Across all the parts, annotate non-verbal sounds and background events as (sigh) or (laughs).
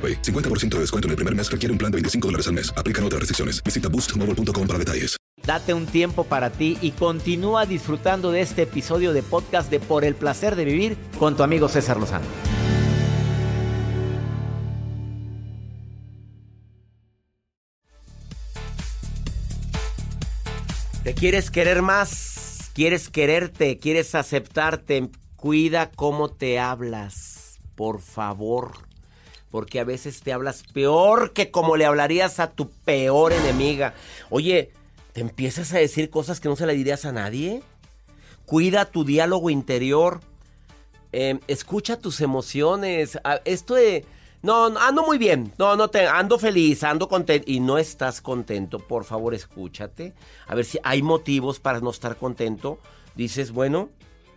AroPay. 50% de descuento en el primer mes requiere un plan de 25 dólares al mes. Aplican otras restricciones. Visita boostmobile.com para detalles. Date un tiempo para ti y continúa disfrutando de este episodio de podcast de Por el placer de vivir con tu amigo César Lozano. ¿Te quieres querer más? ¿Quieres quererte? ¿Quieres aceptarte? Cuida cómo te hablas, por favor porque a veces te hablas peor que como le hablarías a tu peor enemiga. Oye, ¿te empiezas a decir cosas que no se le dirías a nadie? Cuida tu diálogo interior. Em, escucha tus emociones. Ah, esto de... No, ando muy bien. No, no te ando feliz, ando contento y no estás contento, por favor, escúchate. A ver si hay motivos para no estar contento. Dices, bueno,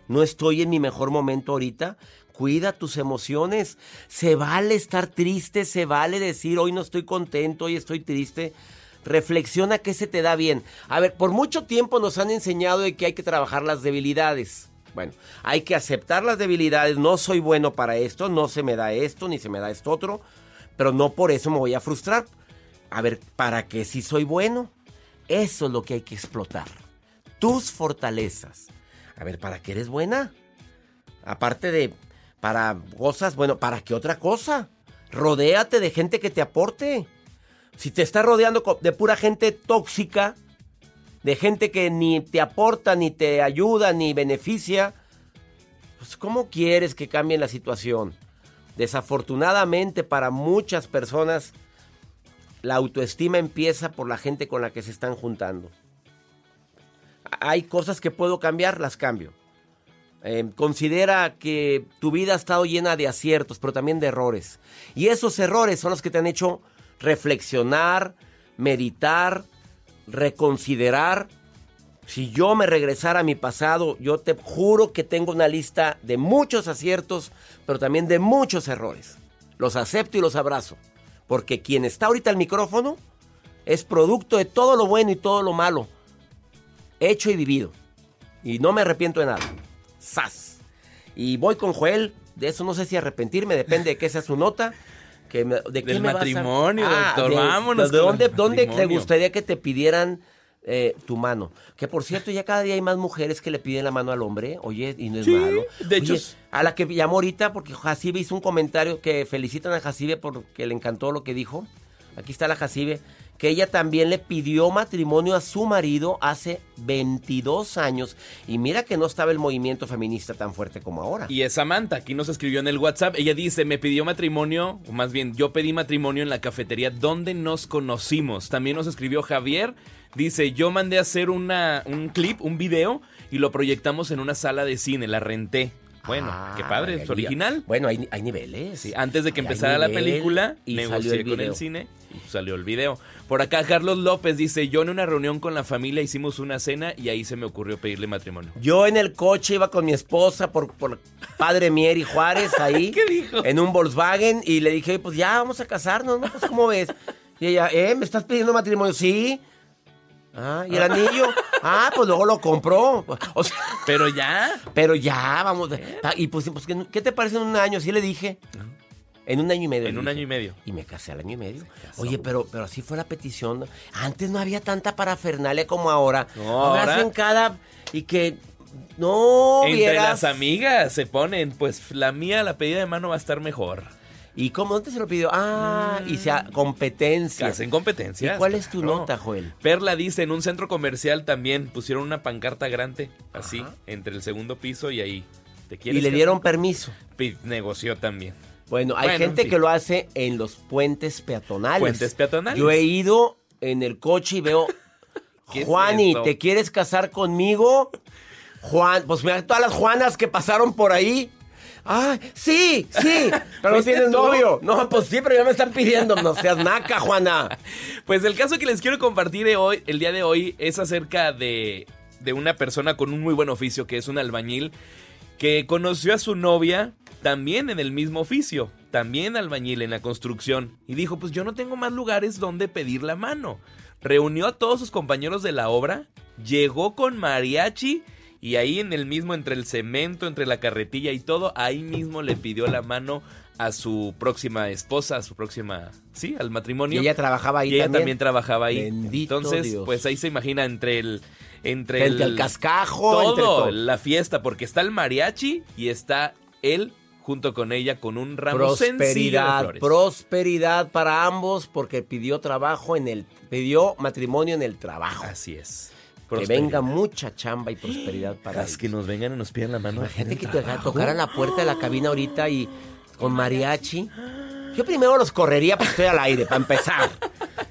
no estoy en mi mejor momento ahorita. Cuida tus emociones. Se vale estar triste, se vale decir hoy no estoy contento, hoy estoy triste. Reflexiona qué se te da bien. A ver, por mucho tiempo nos han enseñado de que hay que trabajar las debilidades. Bueno, hay que aceptar las debilidades. No soy bueno para esto, no se me da esto, ni se me da esto otro. Pero no por eso me voy a frustrar. A ver, ¿para qué si soy bueno? Eso es lo que hay que explotar. Tus fortalezas. A ver, ¿para qué eres buena? Aparte de para cosas, bueno, ¿para qué otra cosa? Rodéate de gente que te aporte. Si te estás rodeando de pura gente tóxica, de gente que ni te aporta, ni te ayuda, ni beneficia, pues ¿cómo quieres que cambie la situación? Desafortunadamente para muchas personas, la autoestima empieza por la gente con la que se están juntando. Hay cosas que puedo cambiar, las cambio. Em, considera que tu vida ha estado llena de aciertos, pero también de errores. Y esos errores son los que te han hecho reflexionar, meditar, reconsiderar. Si yo me regresara a mi pasado, yo te juro que tengo una lista de muchos aciertos, pero también de muchos errores. Los acepto y los abrazo. Porque quien está ahorita al micrófono es producto de todo lo bueno y todo lo malo. Hecho y vivido. Y no me arrepiento de nada. ¡Sas! Y voy con Joel. De eso no sé si arrepentirme, depende de qué sea su nota. Que ¿De qué matrimonio, ah, doctor. Vámonos. ¿De dónde, dónde te gustaría que te pidieran eh, tu mano? Que por cierto, ya cada día hay más mujeres que le piden la mano al hombre. Oye, y no es malo. De hecho, a la que llamó ahorita, porque Jacibe hizo un comentario que felicitan a Jacibe porque le encantó lo que dijo. Aquí está la Jacibe que ella también le pidió matrimonio a su marido hace 22 años. Y mira que no estaba el movimiento feminista tan fuerte como ahora. Y es Samantha, aquí nos escribió en el WhatsApp. Ella dice, me pidió matrimonio, o más bien yo pedí matrimonio en la cafetería donde nos conocimos. También nos escribió Javier. Dice, yo mandé a hacer una, un clip, un video, y lo proyectamos en una sala de cine, la renté. Bueno, Ah, qué padre, es original. Bueno, hay, hay niveles. Sí, antes de que empezara la película, y salió negocié el con el cine salió el video. Por acá Carlos López dice, yo en una reunión con la familia hicimos una cena y ahí se me ocurrió pedirle matrimonio. Yo en el coche iba con mi esposa por, por Padre Mier y Juárez (laughs) ahí. ¿Qué dijo? En un Volkswagen y le dije, pues ya vamos a casarnos, ¿no? Pues ¿cómo ves? Y ella, ¿eh? ¿Me estás pidiendo matrimonio? Sí. Ah, ¿y el anillo? Ah, pues luego lo compró. (laughs) O sea, Pero ya. pero ya, vamos. Ah, Y pues, pues, ¿qué- ¿qué te parece en un año? Así le dije. En un año y medio. En un dije. año y medio. Y me casé al año y medio. Oye, pero, pero así fue la petición. Antes no había tanta parafernalia como ahora. No, ahora ahora- hacen cada. Y que. No, Entre vieras. las amigas se ponen, pues la mía, la pedida de mano va a estar mejor. ¿Y cómo? ¿Dónde se lo pidió? Ah, y sea competencia. Hacen competencia. ¿Y cuál es tu nota, Joel? Perla dice, en un centro comercial también pusieron una pancarta grande, así, entre el segundo piso y ahí. ¿Te y le dieron permiso. Negoció también. Bueno, hay gente que lo hace en los puentes peatonales. Puentes peatonales. Yo he ido en el coche y veo, (laughs) Juani, ¿te quieres casar conmigo? Juan, pues mira todas las Juanas que pasaron por ahí. ¡Ah! ¡Sí! ¡Sí! Pero no (laughs) tienes novio. No, pues sí, pero ya me están pidiendo. No seas naca, Juana. (laughs) Pues el caso que les quiero compartir hoy, el día de hoy es acerca de, de una persona con un muy buen oficio, que es un albañil, que conoció a su novia también en el mismo oficio, también albañil en la construcción, y dijo, pues yo no tengo más lugares donde pedir la mano. Reunió a todos sus compañeros de la obra, llegó con mariachi y ahí en el mismo, entre el cemento, entre la carretilla y todo, ahí mismo le pidió la mano a su próxima esposa, a su próxima, sí, al matrimonio. Y ella trabajaba ahí y ella también, trabajaba ahí. Entonces, pues ahí se imagina entre el entre el, cascajo, todo, la fiesta, porque está el mariachi y está él junto con ella con un ramo prosperidad, prosperidad para ambos porque pidió trabajo en el pidió matrimonio en el trabajo. Así es. Que venga mucha chamba y prosperidad para Las que nos vengan y nos pidan la mano. La gente que tocara la puerta de la cabina ahorita y con mariachi. Yo primero los correría porque estoy al aire, para empezar. (laughs)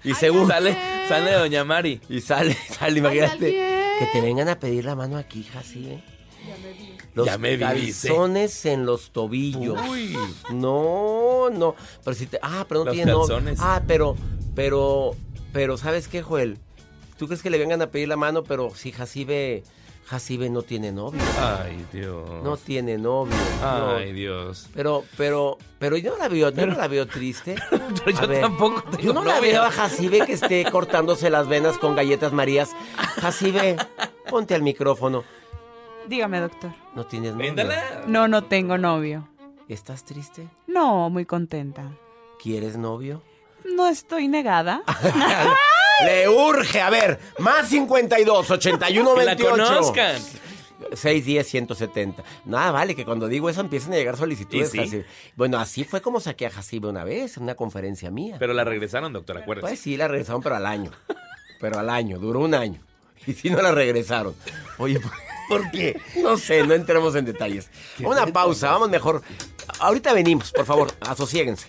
Y segundo. Sale, sale Doña Mari. Y sale, (laughs) sale, imagínate. Que te vengan a pedir la mano aquí, hija, sí, ¿eh? Los ya me calzones en los tobillos. Uy. No, no. Pero si te. Ah, pero no tiene Ah, pero, pero, pero, ¿sabes qué, Joel? ¿Tú crees que le vengan a pedir la mano? Pero si Jacibe, Jacibe no tiene novio. Ay, Dios. No tiene novio. Ay, Dios. Pero, pero, pero yo no la veo, yo no la veo triste. (laughs) yo tampoco tengo Yo no la veo a Jacibe que esté cortándose las venas con galletas marías. Jacibe, ponte al micrófono. Dígame, doctor. ¿No tienes novio? No, no tengo novio. ¿Estás triste? No, muy contenta. ¿Quieres novio? No estoy negada. (laughs) Le urge, a ver, más 52, 81, 28. la conozcan. 610 170. Nada, vale, que cuando digo eso empiecen a llegar solicitudes. Bueno, así fue como saqué a Jacibe una vez, en una conferencia mía. Pero la regresaron, doctor, acuérdate. Pues sí, la regresaron, pero al año. Pero al año, duró un año. Y si no la regresaron. Oye, ¿por qué? No sé, no entremos en detalles. Una pausa, vamos mejor. Ahorita venimos, por favor, asosiéguense.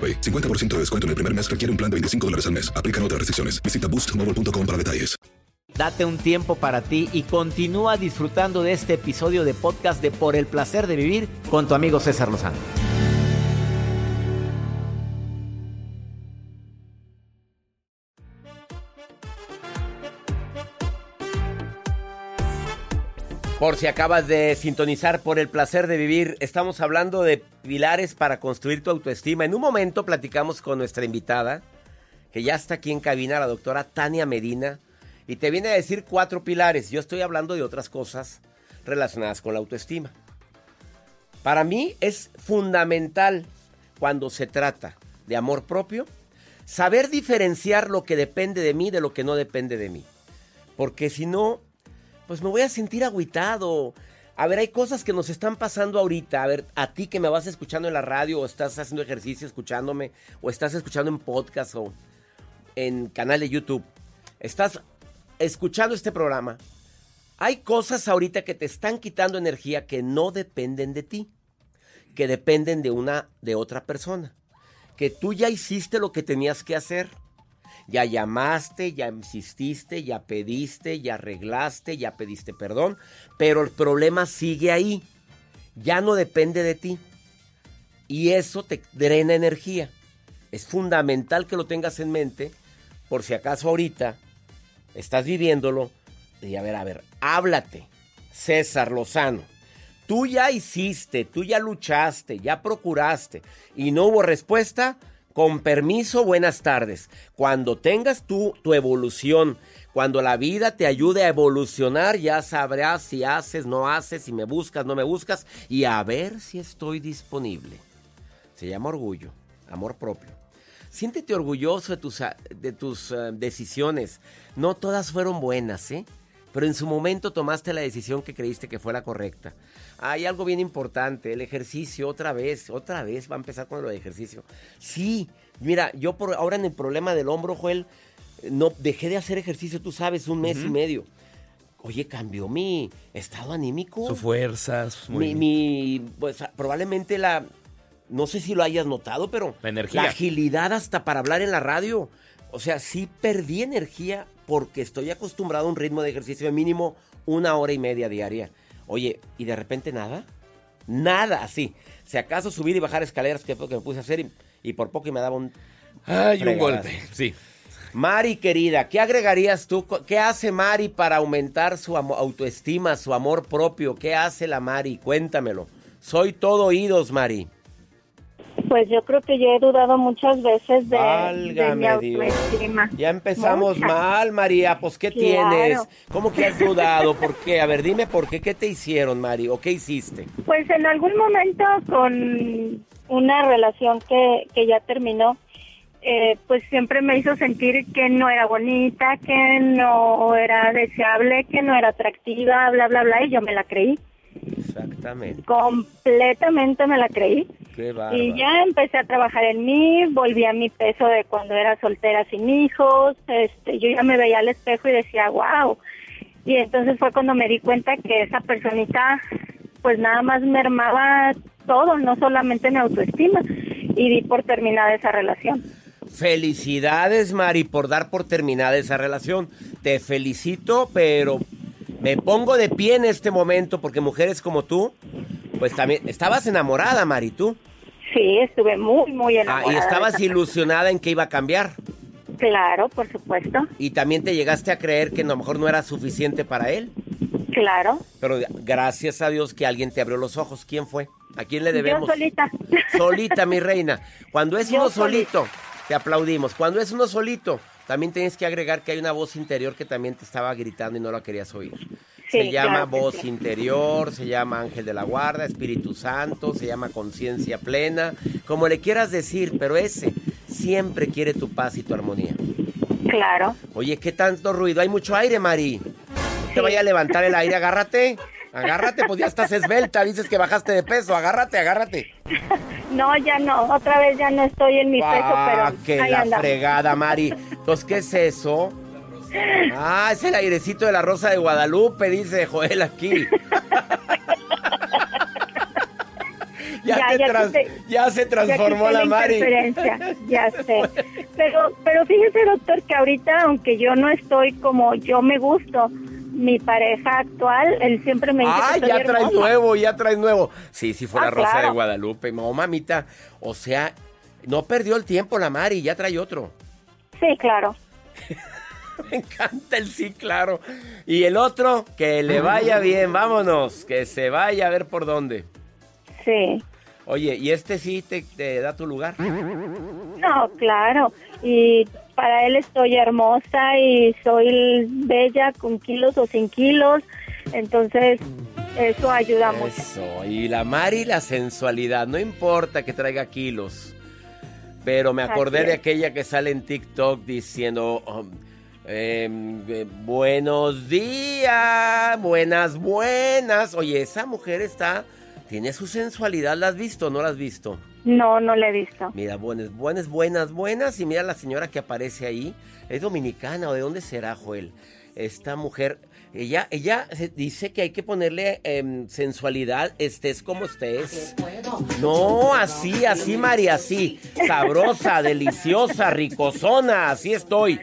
50% de descuento en el primer mes requiere un plan de 25 dólares al mes. Aplican otras restricciones. Visita boostmobile.com para detalles. Date un tiempo para ti y continúa disfrutando de este episodio de podcast de Por el placer de vivir con tu amigo César Lozano. Por si acabas de sintonizar por el placer de vivir, estamos hablando de pilares para construir tu autoestima. En un momento platicamos con nuestra invitada, que ya está aquí en cabina, la doctora Tania Medina, y te viene a decir cuatro pilares. Yo estoy hablando de otras cosas relacionadas con la autoestima. Para mí es fundamental cuando se trata de amor propio, saber diferenciar lo que depende de mí de lo que no depende de mí. Porque si no, pues me voy a sentir agüitado. A ver, hay cosas que nos están pasando ahorita. A ver, a ti que me vas escuchando en la radio o estás haciendo ejercicio escuchándome o estás escuchando en podcast o en canal de YouTube. Estás escuchando este programa. Hay cosas ahorita que te están quitando energía que no dependen de ti. que dependen de una de otra persona. Que tú ya hiciste lo que tenías que hacer. Ya llamaste, ya insististe, ya pediste, ya arreglaste, ya pediste perdón, pero el problema sigue ahí. Ya no depende de ti. Y eso te drena energía. Es fundamental que lo tengas en mente por si acaso ahorita estás viviéndolo. Y a ver, a ver, háblate. César Lozano. Tú ya hiciste, tú ya luchaste, ya procuraste y no hubo respuesta. Con permiso, buenas tardes. Cuando tengas tú tu evolución, cuando la vida te ayude a evolucionar, ya sabrás si haces, no haces, si me buscas, no me buscas y a ver si estoy disponible. Se llama orgullo, amor propio. Siéntete orgulloso de tus, de tus uh, decisiones. No todas fueron buenas, ¿eh? Pero en su momento tomaste la decisión que creíste que fue la correcta. Hay algo bien importante, el ejercicio, otra vez, otra vez va a empezar con lo de ejercicio. Sí, mira, yo por ahora en el problema del hombro, Joel, no dejé de hacer ejercicio, tú sabes, un mes uh -huh. y medio. Oye, cambió mi estado anímico. Su fuerza, mi, mi, pues probablemente la, no sé si lo hayas notado, pero la energía, la agilidad hasta para hablar en la radio. O sea, sí perdí energía porque estoy acostumbrado a un ritmo de ejercicio de mínimo una hora y media diaria. Oye, ¿y de repente nada? Nada, así. Si acaso subir y bajar escaleras, que fue lo que me puse a hacer, y, y por poco y me daba un... Ay, un golpe, sí. Mari, querida, ¿qué agregarías tú? ¿Qué hace Mari para aumentar su autoestima, su amor propio? ¿Qué hace la Mari? Cuéntamelo. Soy todo oídos, Mari. Pues yo creo que yo he dudado muchas veces de, de mi autoestima. Ya empezamos muchas. mal, María. Pues, ¿qué claro. tienes? ¿Cómo que has dudado? ¿Por qué? A ver, dime por qué. ¿Qué te hicieron, Mari? ¿O qué hiciste? Pues en algún momento con una relación que, que ya terminó, eh, pues siempre me hizo sentir que no era bonita, que no era deseable, que no era atractiva, bla, bla, bla, y yo me la creí. Exactamente. Completamente me la creí. Qué y ya empecé a trabajar en mí, volví a mi peso de cuando era soltera sin hijos, este, yo ya me veía al espejo y decía, wow. Y entonces fue cuando me di cuenta que esa personita pues nada más mermaba todo, no solamente mi autoestima, y di por terminada esa relación. Felicidades, Mari, por dar por terminada esa relación. Te felicito, pero me pongo de pie en este momento porque mujeres como tú, pues también estabas enamorada, Mari, tú. Sí, estuve muy, muy enamorada. Ah, y estabas ilusionada en que iba a cambiar. Claro, por supuesto. Y también te llegaste a creer que a lo mejor no era suficiente para él. Claro. Pero gracias a Dios que alguien te abrió los ojos. ¿Quién fue? ¿A quién le debemos? Yo solita. Solita, mi reina. Cuando es Yo uno solito, te aplaudimos. Cuando es uno solito, también tienes que agregar que hay una voz interior que también te estaba gritando y no la querías oír. Sí, se llama claro voz sí. interior, se llama ángel de la guarda, Espíritu Santo, se llama conciencia plena, como le quieras decir, pero ese siempre quiere tu paz y tu armonía. Claro. Oye, ¿qué tanto ruido? Hay mucho aire, Mari. No te vaya a levantar el aire, agárrate. Agárrate, pues ya estás esbelta, dices que bajaste de peso, agárrate, agárrate. (laughs) No, ya no. Otra vez ya no estoy en mi peso, Ah, pero que ahí la andamos. fregada, Mari. Entonces, ¿qué es eso? Ah, es el airecito de la Rosa de Guadalupe, dice Joel aquí. (laughs) ya, Ya, te ya trans- quité- ya se transformó la quité Mari. ya (laughs) sé. Pero, pero fíjese, doctor, que ahorita, aunque yo no estoy como yo me gusto, mi pareja actual, él siempre me dice Ah, que ya traes nuevo, ya traes nuevo. Sí, sí fue Ah, la Rosa claro. de Guadalupe. No, mamita. O sea, no perdió el tiempo la Mari, ya trae otro. Sí, claro. (laughs) Me encanta el sí, claro. Y el otro, que le vaya bien, vámonos, que se vaya a ver por dónde. Sí. Oye, ¿y este sí te, te da tu lugar? No, claro. Y para él estoy hermosa y soy bella con kilos o sin kilos. Entonces, eso ayuda mucho. Eso, y la Mari, la sensualidad, no importa que traiga kilos. Pero me acordé de aquella que sale en TikTok diciendo, um, em, eh, buenos días, buenas, buenas. Oye, esa mujer está, tiene su sensualidad, ¿la has visto o no la has visto? No, no le he visto. Mira, buenas, buenas, buenas, buenas. Y mira la señora que aparece ahí. ¿Es dominicana o de dónde será, Joel? esta mujer, ella, ella se dice que hay que ponerle em, sensualidad, estés como estés. No, así, así, María, así. Sabrosa, (laughs) deliciosa, ricosona, así estoy.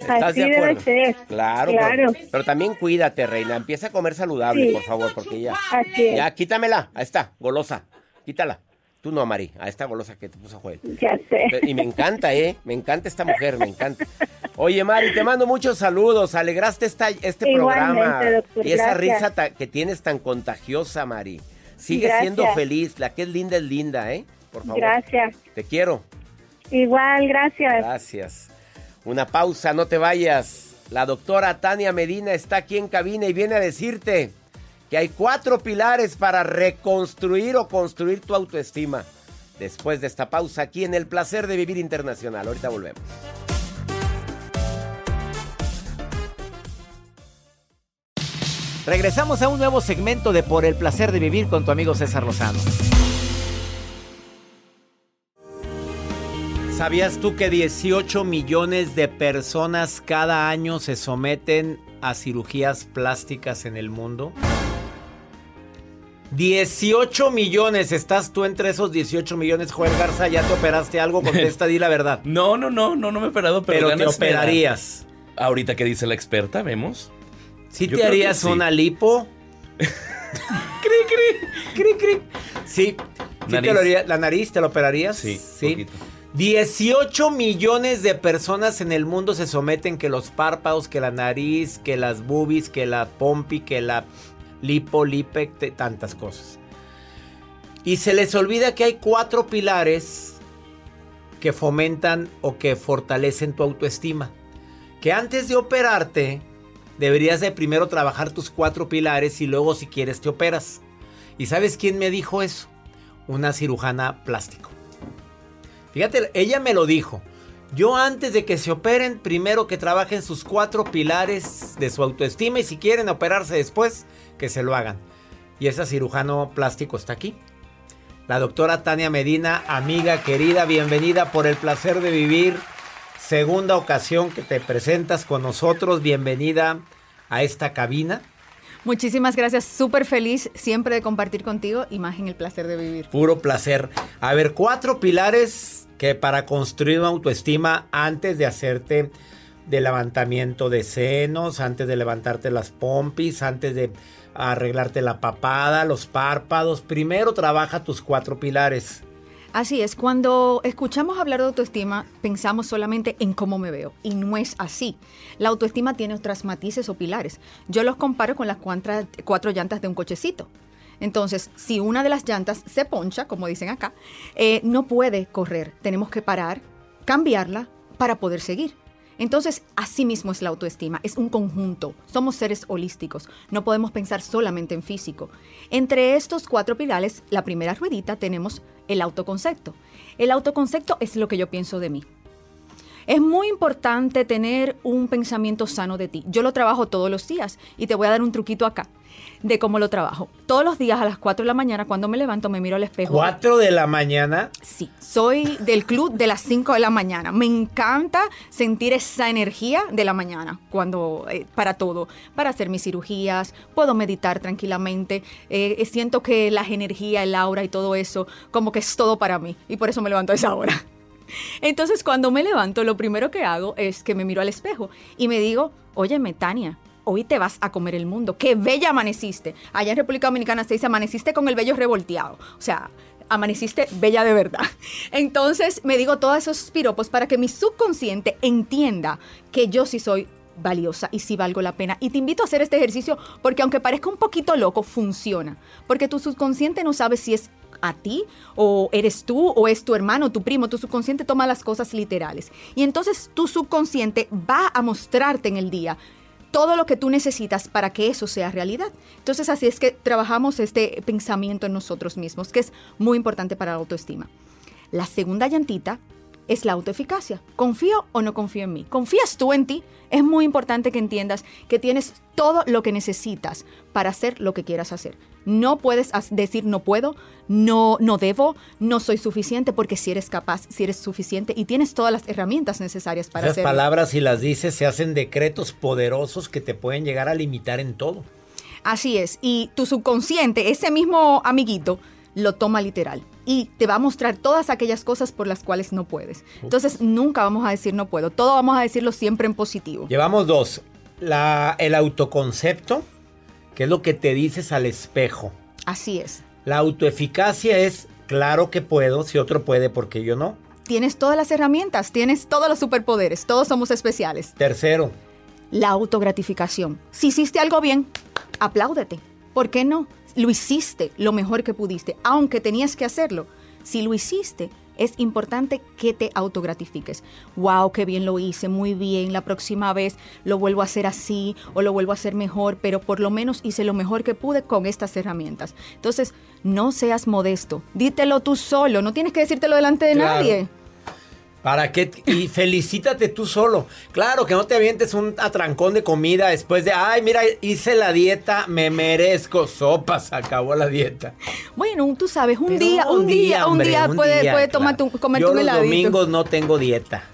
¿Estás Así de debe acuerdo? ser. Claro, Claro. Pero, pero también cuídate, reina. Empieza a comer saludable, Sí. por favor, porque ya. Así es. Ya, quítamela. Ahí está, golosa. Quítala. Tú no, Mari. A esta golosa que te puso Joel. Ya sé. Y me encanta, ¿eh? Me encanta esta mujer, me encanta. Oye, Mari, te mando muchos saludos. Alegraste esta, este Igualmente, programa. doctor, y esa gracias. risa ta- que tienes tan contagiosa, Mari. Sigue Gracias. siendo feliz. La que es linda es linda, ¿eh? Por favor. Gracias. Te quiero. Igual, gracias. Gracias. Una pausa, no te vayas. La doctora Tania Medina está aquí en cabina y viene a decirte que hay cuatro pilares para reconstruir o construir tu autoestima. Después de esta pausa aquí en El Placer de Vivir Internacional. Ahorita volvemos. Regresamos a un nuevo segmento de Por el placer de vivir con tu amigo César Lozano. ¿Sabías tú que 18 millones de personas cada año se someten a cirugías plásticas en el mundo? 18 millones, ¿estás tú entre esos 18 millones, Joel Garza? ¿Ya te operaste algo? (laughs) Contesta, di la verdad. No, no, no, no, no me he operado, pero, Pero te operarías. Ahorita que dice la experta, vemos. ¿Sí Yo te harías sí. una lipo? (laughs) cri, cri, cri, cri. Sí. ¿Sí Nariz. te lo haría- ¿La nariz te lo operarías? Sí, poquito. 18 millones de personas en el mundo se someten que los párpados, que la nariz, que las boobies, que la pompi, que la lipo, lipe, te- tantas cosas. Y se les olvida que hay cuatro pilares que fomentan o que fortalecen tu autoestima. Que antes de operarte, deberías de primero trabajar tus cuatro pilares y luego si quieres te operas. ¿Y sabes quién me dijo eso? Una cirujana plástico. Fíjate, ella me lo dijo. Yo antes de que se operen, primero que trabajen sus cuatro pilares de su autoestima y si quieren operarse después, que se lo hagan. Y esa cirujano plástico está aquí. La doctora Tania Medina, amiga querida, bienvenida por el placer de vivir. Segunda ocasión que te presentas con nosotros, bienvenida a esta cabina. Muchísimas gracias, súper feliz siempre de compartir contigo y más en el placer de vivir. Puro placer. A ver, cuatro pilares que para construir una autoestima antes de hacerte de levantamiento de senos, antes de levantarte las pompis, antes de arreglarte la papada, los párpados. Primero trabaja tus cuatro pilares. Así es, cuando escuchamos hablar de autoestima, pensamos solamente en cómo me veo y no es así. La autoestima tiene otras matices o pilares. Yo los comparo con las cuatro llantas de un cochecito. Entonces, si una de las llantas se poncha, como dicen acá, eh, no puede correr. Tenemos que parar, cambiarla para poder seguir. Entonces, así mismo es la autoestima, es un conjunto. Somos seres holísticos, no podemos pensar solamente en físico. Entre estos cuatro pilares, la primera ruedita tenemos el autoconcepto. El autoconcepto es lo que yo pienso de mí. Es muy importante tener un pensamiento sano de ti. Yo lo trabajo todos los días y te voy a dar un truquito acá de cómo lo trabajo. Todos los días a las 4 de la mañana cuando me levanto me miro al espejo. Cuatro de la mañana. Sí, soy del club de las 5 de la mañana. Me encanta sentir esa energía de la mañana cuando eh, para todo, para hacer mis cirugías, puedo meditar tranquilamente. eh, siento que la energía, el aura y todo eso, como que es todo para mí y por eso me levanto a esa hora. Entonces, cuando me levanto, lo primero que hago es que me miro al espejo y me digo, óyeme, Tania, hoy te vas a comer el mundo. Qué bella amaneciste. Allá en República Dominicana se dice, amaneciste con el vello revolteado. O sea, amaneciste bella de verdad. (laughs) Entonces, me digo todos esos piropos para que mi subconsciente entienda que yo sí soy valiosa y sí valgo la pena. Y te invito a hacer este ejercicio porque aunque parezca un poquito loco, funciona. Porque tu subconsciente no sabe si es a ti o eres tú o es tu hermano, tu primo, tu subconsciente toma las cosas literales. Y entonces tu subconsciente va a mostrarte en el día todo lo que tú necesitas para que eso sea realidad. Entonces así es que trabajamos este pensamiento en nosotros mismos, que es muy importante para la autoestima. La segunda llantita es la autoeficacia. ¿Confío o no confío en mí? ¿Confías tú en ti? Es muy importante que entiendas que tienes todo lo que necesitas para hacer lo que quieras hacer. No puedes decir no puedo, no, no debo, no soy suficiente, porque si eres capaz, si eres suficiente y tienes todas las herramientas necesarias para Esas hacerlo. palabras, si las dices, se hacen decretos poderosos que te pueden llegar a limitar en todo. Así es. Y tu subconsciente, ese mismo amiguito, lo toma literal. Y te va a mostrar todas aquellas cosas por las cuales no puedes. Entonces nunca vamos a decir no puedo. Todo vamos a decirlo siempre en positivo. Llevamos dos. La, el autoconcepto, que es lo que te dices al espejo. Así es. La autoeficacia es, claro que puedo, si otro puede, porque yo no. Tienes todas las herramientas, tienes todos los superpoderes, todos somos especiales. Tercero, La autogratificación. Si hiciste algo bien, apláudete. ¿Por qué no? Lo hiciste lo mejor que pudiste, aunque tenías que hacerlo. Si lo hiciste, es importante que te autogratifiques. Wow, qué bien lo hice, muy bien. La próxima vez lo vuelvo a hacer así o lo vuelvo a hacer mejor, pero por lo menos hice lo mejor que pude con estas herramientas. Entonces, no seas modesto. Dítelo tú solo, no tienes que decírtelo delante de Claro. nadie. ¿Para qué? Y felicítate tú solo. Claro, que no te avientes un atrancón de comida después de, ay, mira, hice la dieta, me merezco sopas, acabó la dieta. Bueno, tú sabes, un Pero día, un día, un día un puede, día, puede claro. tomarte un- comerte Yo un los heladito. domingos no tengo dieta.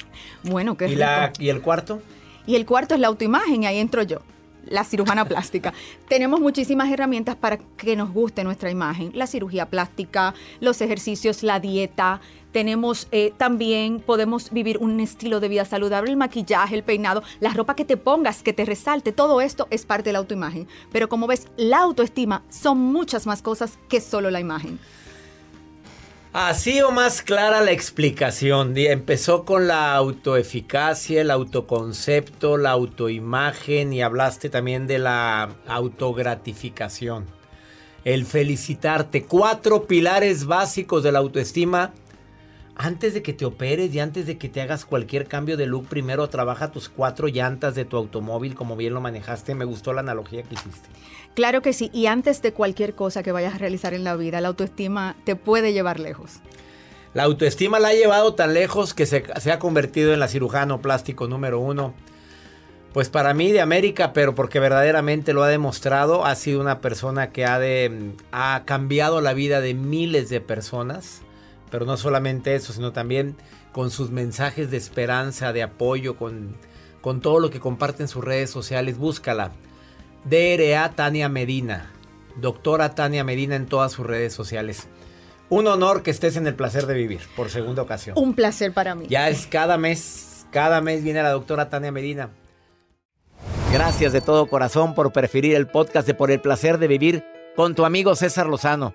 Bueno, qué ¿Y, rico. la, ¿Y el cuarto? Y el cuarto es la autoimagen, y ahí entro yo, la cirujana plástica. Tenemos muchísimas herramientas para que nos guste nuestra imagen. La cirugía plástica, los ejercicios, la dieta. Tenemos eh, también, podemos vivir un estilo de vida saludable, el maquillaje, el peinado, la ropa que te pongas, que te resalte, todo esto es parte de la autoimagen. Pero como ves, la autoestima son muchas más cosas que solo la imagen. Así o más clara la explicación. Empezó con la autoeficacia, el autoconcepto, la autoimagen y hablaste también de la autogratificación. El felicitarte. Cuatro pilares básicos de la autoestima. Antes de que te operes y antes de que te hagas cualquier cambio de look, primero trabaja tus cuatro llantas de tu automóvil, como bien lo manejaste. Me gustó la analogía que hiciste. Claro que sí, y antes de cualquier cosa que vayas a realizar en la vida, la autoestima te puede llevar lejos. La autoestima la ha llevado tan lejos que se, se ha convertido en la cirujano plástico número uno. Pues para mí de América, pero porque verdaderamente lo ha demostrado, ha sido una persona que ha, de, ha cambiado la vida de miles de personas. Pero no solamente eso, sino también con sus mensajes de esperanza, de apoyo, con, con todo lo que comparte en sus redes sociales. Búscala. DRA Tania Medina. Doctora Tania Medina en todas sus redes sociales. Un honor que estés en el placer de vivir por segunda ocasión. Un placer para mí. Ya es cada mes, cada mes viene la doctora Tania Medina. Gracias de todo corazón por preferir el podcast de Por el placer de vivir con tu amigo César Lozano.